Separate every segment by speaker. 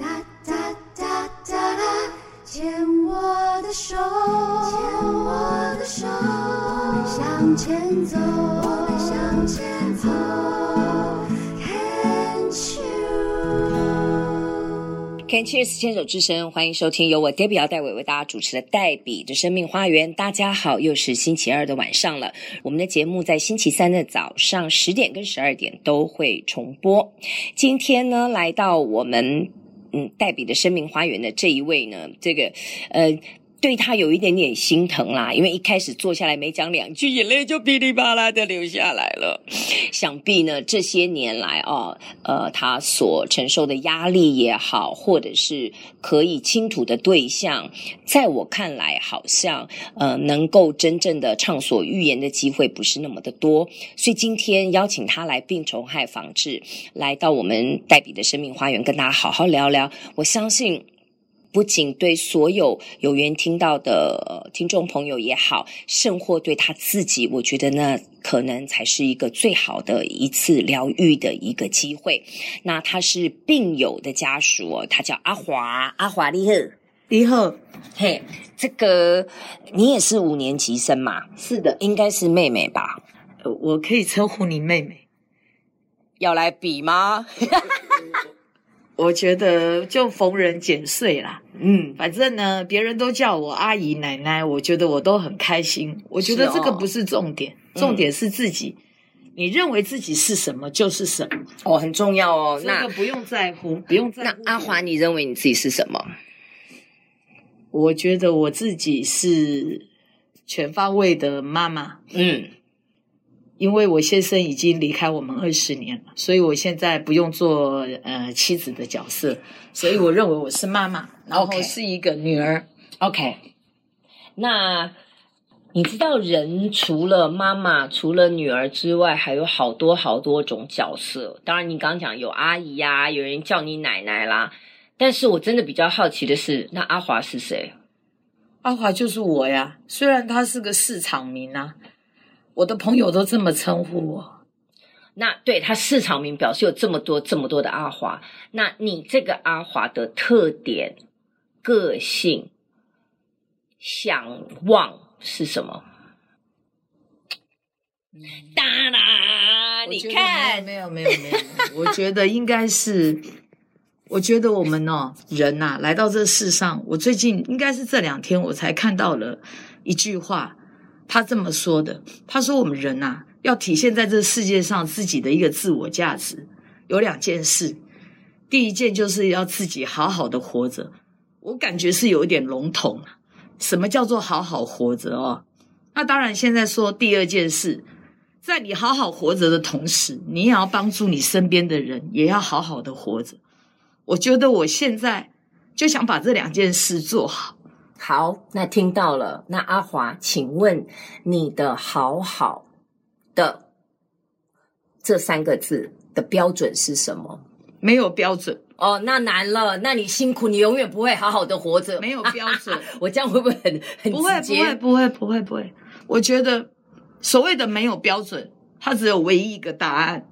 Speaker 1: 哒哒哒哒哒，牵我的手，牵我的手，我们向前走，我们向前走。
Speaker 2: Can Cheers 牵手之声，欢迎收听由我 Debbie 姚代伟为大家主持的黛比的生命花园。大家好，又是星期二的晚上了。我们的节目在星期三的早上十点跟十二点都会重播。今天呢，来到我们嗯黛比的生命花园的这一位呢，这个呃。对他有一点点心疼啦，因为一开始坐下来没讲两句，眼泪就噼里啪啦的流下来了。想必呢，这些年来啊，呃，他所承受的压力也好，或者是可以倾吐的对象，在我看来，好像呃，能够真正的畅所欲言的机会不是那么的多。所以今天邀请他来病虫害防治，来到我们黛比的生命花园，跟大家好好聊聊。我相信。不仅对所有有缘听到的听众朋友也好，甚或对他自己，我觉得那可能才是一个最好的一次疗愈的一个机会。那他是病友的家属哦，他叫阿华，阿华你好，
Speaker 3: 你好，
Speaker 2: 嘿，这个你也是五年级生嘛？
Speaker 3: 是的，
Speaker 2: 应该是妹妹吧？
Speaker 3: 我可以称呼你妹妹，
Speaker 2: 要来比吗？
Speaker 3: 我觉得就逢人减岁啦，嗯，反正呢，别人都叫我阿姨、奶奶，我觉得我都很开心。我觉得这个不是重点，哦、重点是自己、嗯，你认为自己是什么就是什么，
Speaker 2: 哦，很重要哦。
Speaker 3: 那个不用在乎，不用在乎。
Speaker 2: 那阿华，你认为你自己是什么？
Speaker 3: 我觉得我自己是全方位的妈妈，嗯。因为我先生已经离开我们二十年了，所以我现在不用做呃妻子的角色，所以我认为我是妈妈，然后是一个女儿。
Speaker 2: OK. 那你知道人除了妈妈、除了女儿之外，还有好多好多种角色。当然，你刚刚讲有阿姨呀、啊，有人叫你奶奶啦。但是我真的比较好奇的是，那阿华是谁？
Speaker 3: 阿华就是我呀，虽然他是个市场名啊。我的朋友都这么称呼我，
Speaker 2: 那对他市场名表示有这么多这么多的阿华，那你这个阿华的特点、个性、想望是什么？哒啦，你看，
Speaker 3: 没有没有没有没有，我觉得应该是，我觉得我们哦人呐、啊，来到这世上，我最近应该是这两天我才看到了一句话。他这么说的，他说我们人呐，要体现在这世界上自己的一个自我价值，有两件事。第一件就是要自己好好的活着，我感觉是有一点笼统。什么叫做好好活着哦？那当然，现在说第二件事，在你好好活着的同时，你也要帮助你身边的人，也要好好的活着。我觉得我现在就想把这两件事做好。
Speaker 2: 好，那听到了。那阿华，请问你的“好好”的这三个字的标准是什么？
Speaker 3: 没有标准
Speaker 2: 哦，那难了。那你辛苦，你永远不会好好的活着。
Speaker 3: 没有标准，
Speaker 2: 我这样会不会很很
Speaker 3: 不会？不会，不会，不会，不会。我觉得所谓的没有标准，它只有唯一一个答案：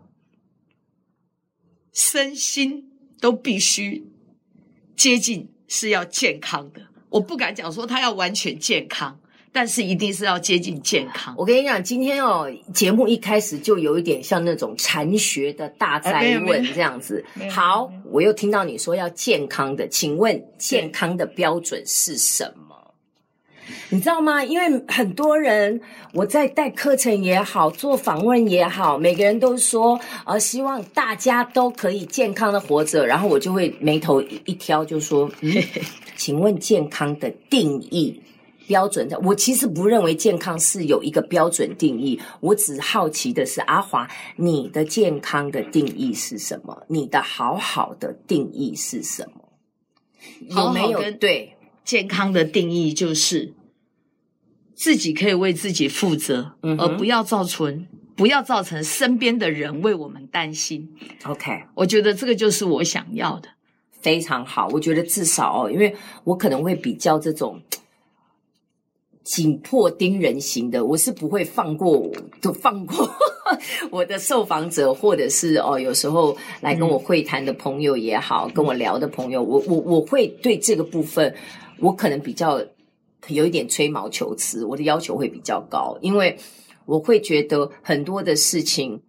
Speaker 3: 身心都必须接近，是要健康的。我不敢讲说他要完全健康，但是一定是要接近健康。
Speaker 2: 我跟你讲，今天哦，节目一开始就有一点像那种禅学的大灾问这样子。好，我又听到你说要健康的，请问健康的标准是什么？你知道吗？因为很多人我在带课程也好，做访问也好，每个人都说，呃，希望大家都可以健康的活着，然后我就会眉头一挑，就说，嗯，请问健康的定义标准的？我其实不认为健康是有一个标准定义，我只好奇的是，阿华，你的健康的定义是什么？你的好好的定义是什么？有没有？对，
Speaker 3: 健康的定义就是。自己可以为自己负责，嗯，而不要造成不要造成身边的人为我们担心。
Speaker 2: OK，
Speaker 3: 我觉得这个就是我想要的，
Speaker 2: 非常好。我觉得至少哦，因为我可能会比较这种紧迫盯人型的，我是不会放过，都放过。我的受访者，或者是哦，有时候来跟我会谈的朋友也好，嗯、跟我聊的朋友，我我我会对这个部分，我可能比较有一点吹毛求疵，我的要求会比较高，因为我会觉得很多的事情，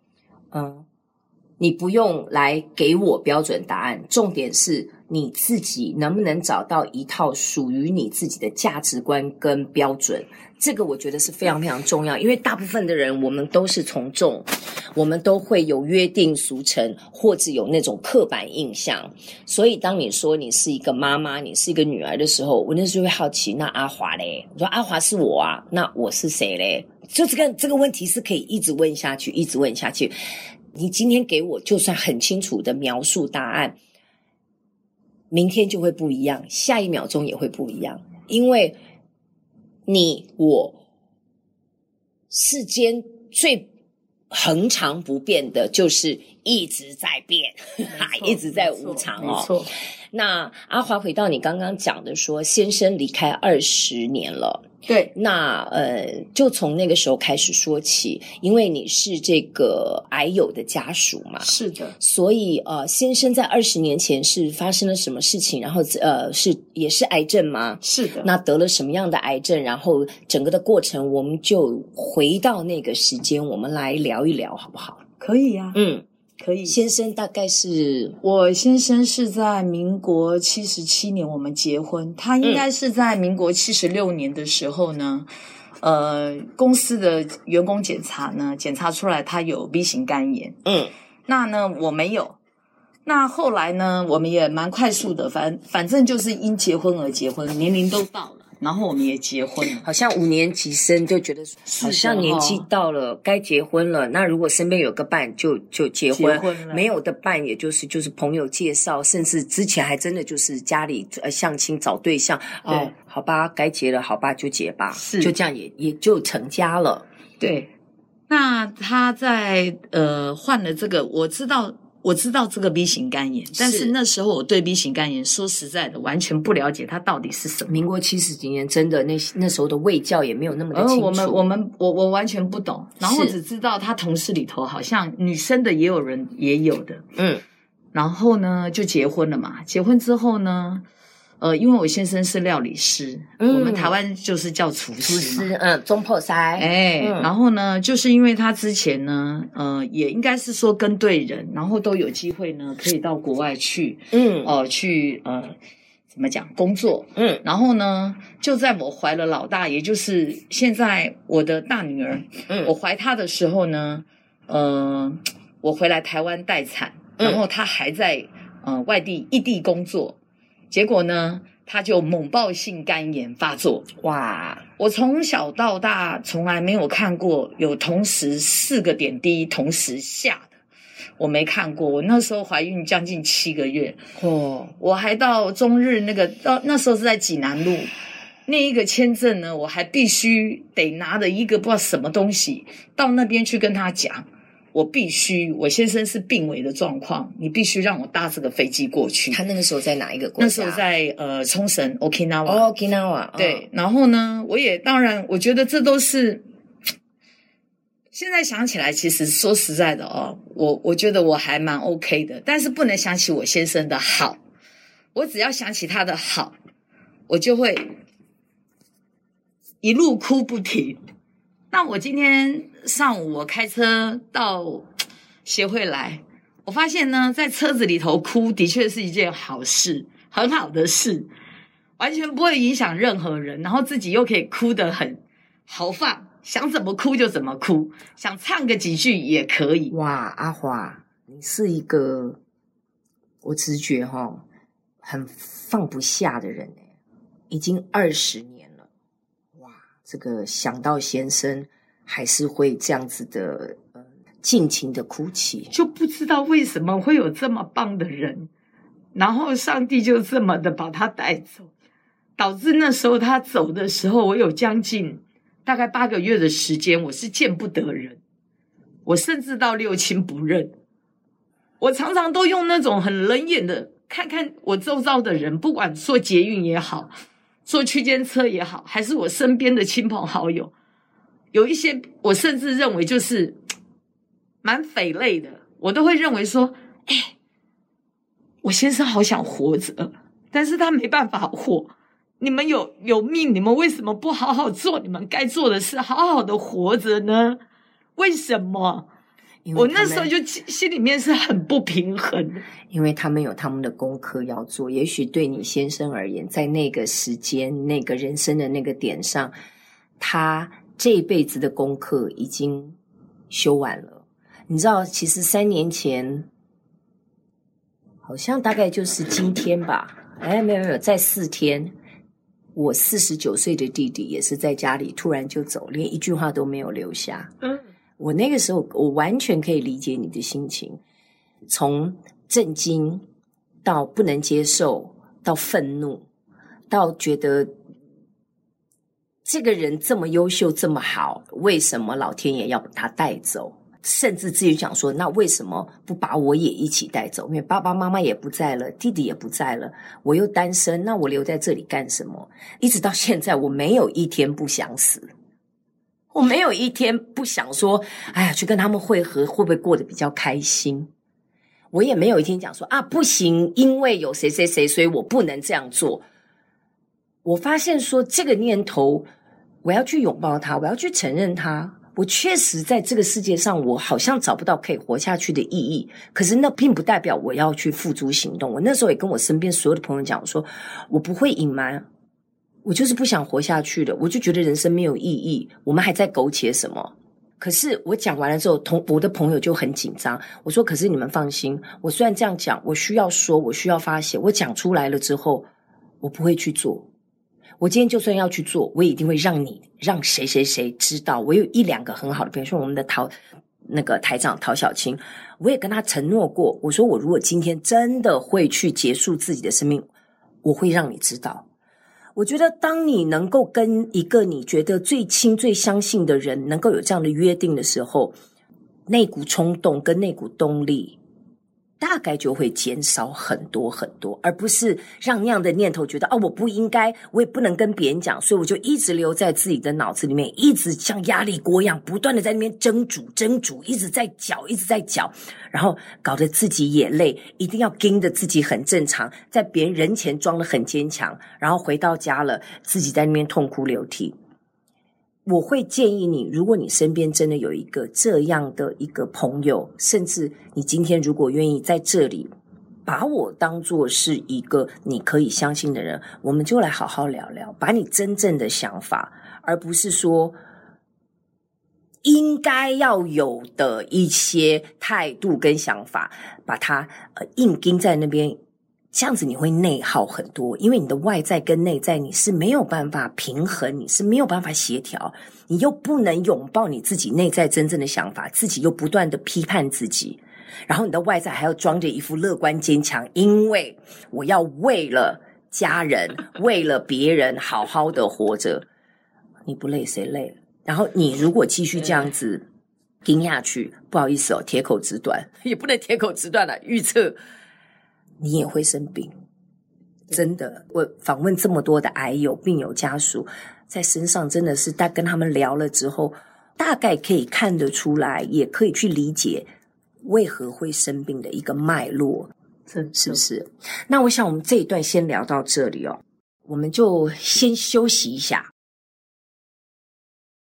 Speaker 2: 嗯，你不用来给我标准答案，重点是你自己能不能找到一套属于你自己的价值观跟标准。这个我觉得是非常非常重要，因为大部分的人我们都是从众，我们都会有约定俗成，或者有那种刻板印象。所以当你说你是一个妈妈，你是一个女儿的时候，我那时候会好奇，那阿华嘞？我说阿华是我啊，那我是谁嘞？就这个这个问题是可以一直问下去，一直问下去。你今天给我就算很清楚的描述答案，明天就会不一样，下一秒钟也会不一样，因为。你我世间最恒常不变的，就是一直在变，一直在无常哦。没错。那阿华回到你刚刚讲的说，先生离开二十年了。对，那呃，就从那个时候开始说起，因为你是这个癌友的家属嘛，
Speaker 3: 是的，
Speaker 2: 所以呃，先生在二十年前是发生了什么事情？然后呃，是也是癌症吗？
Speaker 3: 是的，
Speaker 2: 那得了什么样的癌症？然后整个的过程，我们就回到那个时间，我们来聊一聊，好不好？
Speaker 3: 可以呀，
Speaker 2: 嗯。
Speaker 3: 可以，
Speaker 2: 先生大概是
Speaker 3: 我先生是在民国七十七年我们结婚，他应该是在民国七十六年的时候呢，嗯、呃，公司的员工检查呢，检查出来他有 B 型肝炎，
Speaker 2: 嗯，
Speaker 3: 那呢我没有，那后来呢我们也蛮快速的，反反正就是因结婚而结婚，年龄都到了。然后我们也结婚了，
Speaker 2: 好像五年级生就觉得好像年纪到了该结婚了。那如果身边有个伴就，就就结婚；结婚了没有的伴，也就是就是朋友介绍，甚至之前还真的就是家里呃相亲找对象。哦对，好吧，该结了，好吧，就结吧，是就这样也也就成家了。
Speaker 3: 对，那他在呃换了这个，我知道。我知道这个 B 型肝炎，但是那时候我对 B 型肝炎说实在的完全不了解，它到底是什么。
Speaker 2: 民国七十几年，真的那那时候的卫教也没有那么的清楚。
Speaker 3: 我们我们我我完全不懂，然后只知道他同事里头好像女生的也有人也有的，
Speaker 2: 嗯，
Speaker 3: 然后呢就结婚了嘛，结婚之后呢。呃，因为我先生是料理师，嗯、我们台湾就是叫厨师，厨师，
Speaker 2: 嗯，中破塞，
Speaker 3: 哎，嗯、然后呢，就是因为他之前呢，呃，也应该是说跟对人，然后都有机会呢，可以到国外去，
Speaker 2: 嗯，
Speaker 3: 哦、呃，去呃，怎么讲工作，
Speaker 2: 嗯，
Speaker 3: 然后呢，就在我怀了老大，也就是现在我的大女儿，
Speaker 2: 嗯，
Speaker 3: 我怀她的时候呢，呃，我回来台湾待产，然后她还在呃外地异地工作。结果呢，他就猛爆性肝炎发作。
Speaker 2: 哇！
Speaker 3: 我从小到大从来没有看过有同时四个点滴同时下的，我没看过。我那时候怀孕将近七个月
Speaker 2: 哦，
Speaker 3: 我还到中日那个到那时候是在济南路那一个签证呢，我还必须得拿着一个不知道什么东西到那边去跟他讲。我必须，我先生是病危的状况，你必须让我搭这个飞机过去。
Speaker 2: 他那个时候在哪一个国家？
Speaker 3: 那时候在呃冲绳，Okinawa。
Speaker 2: 哦，Okinawa。
Speaker 3: 对，然后呢，我也当然，我觉得这都是现在想起来，其实说实在的哦，我我觉得我还蛮 OK 的，但是不能想起我先生的好。我只要想起他的好，我就会一路哭不停。那我今天上午我开车到 协会来，我发现呢，在车子里头哭的确是一件好事，很好的事，完全不会影响任何人，然后自己又可以哭得很豪放，想怎么哭就怎么哭，想唱个几句也可以。
Speaker 2: 哇，阿华，你是一个我直觉哈很放不下的人，已经二十年。这个想到先生，还是会这样子的，呃，尽情的哭泣，
Speaker 3: 就不知道为什么会有这么棒的人，然后上帝就这么的把他带走，导致那时候他走的时候，我有将近大概八个月的时间，我是见不得人，我甚至到六亲不认，我常常都用那种很冷眼的看看我周遭的人，不管坐捷运也好。坐区间车也好，还是我身边的亲朋好友，有一些我甚至认为就是 蛮匪类的，我都会认为说，哎，我先生好想活着，但是他没办法活。你们有有命，你们为什么不好好做你们该做的事，好好的活着呢？为什么？我那时候就心里面是很不平衡，
Speaker 2: 因为他们有他们的功课要做。也许对你先生而言，在那个时间、那个人生的那个点上，他这一辈子的功课已经修完了。你知道，其实三年前，好像大概就是今天吧？哎，没有没有，在四天，我四十九岁的弟弟也是在家里突然就走，连一句话都没有留下。嗯。我那个时候，我完全可以理解你的心情，从震惊到不能接受，到愤怒，到觉得这个人这么优秀，这么好，为什么老天爷要把他带走？甚至自己想说，那为什么不把我也一起带走？因为爸爸妈妈也不在了，弟弟也不在了，我又单身，那我留在这里干什么？一直到现在，我没有一天不想死。我没有一天不想说，哎呀，去跟他们会合，会不会过得比较开心？我也没有一天讲说啊，不行，因为有谁谁谁，所以我不能这样做。我发现说这个念头，我要去拥抱它，我要去承认它。我确实在这个世界上，我好像找不到可以活下去的意义。可是那并不代表我要去付诸行动。我那时候也跟我身边所有的朋友讲我说，我不会隐瞒。我就是不想活下去了，我就觉得人生没有意义。我们还在苟且什么？可是我讲完了之后，同我的朋友就很紧张。我说：“可是你们放心，我虽然这样讲，我需要说，我需要发泄。我讲出来了之后，我不会去做。我今天就算要去做，我也一定会让你让谁谁谁知道。我有一两个很好的，比如说我们的陶那个台长陶小青，我也跟他承诺过，我说我如果今天真的会去结束自己的生命，我会让你知道。”我觉得，当你能够跟一个你觉得最亲、最相信的人能够有这样的约定的时候，那股冲动跟那股动力。大概就会减少很多很多，而不是让那样的念头觉得哦，我不应该，我也不能跟别人讲，所以我就一直留在自己的脑子里面，一直像压力锅一样，不断的在那边蒸煮、蒸煮，一直在搅，一直在搅，然后搞得自己也累，一定要盯着自己很正常，在别人人前装得很坚强，然后回到家了，自己在那边痛哭流涕。我会建议你，如果你身边真的有一个这样的一个朋友，甚至你今天如果愿意在这里把我当做是一个你可以相信的人，我们就来好好聊聊，把你真正的想法，而不是说应该要有的一些态度跟想法，把它呃硬钉在那边。这样子你会内耗很多，因为你的外在跟内在你是没有办法平衡，你是没有办法协调，你又不能拥抱你自己内在真正的想法，自己又不断的批判自己，然后你的外在还要装着一副乐观坚强，因为我要为了家人，为了别人好好的活着，你不累谁累？然后你如果继续这样子盯下去，不好意思哦，铁口直断，也不能铁口直断了，预测。你也会生病，真的。我访问这么多的癌友、病友家属，在身上真的是，大跟他们聊了之后，大概可以看得出来，也可以去理解为何会生病的一个脉络，是不是？那我想我们这一段先聊到这里哦，我们就先休息一下。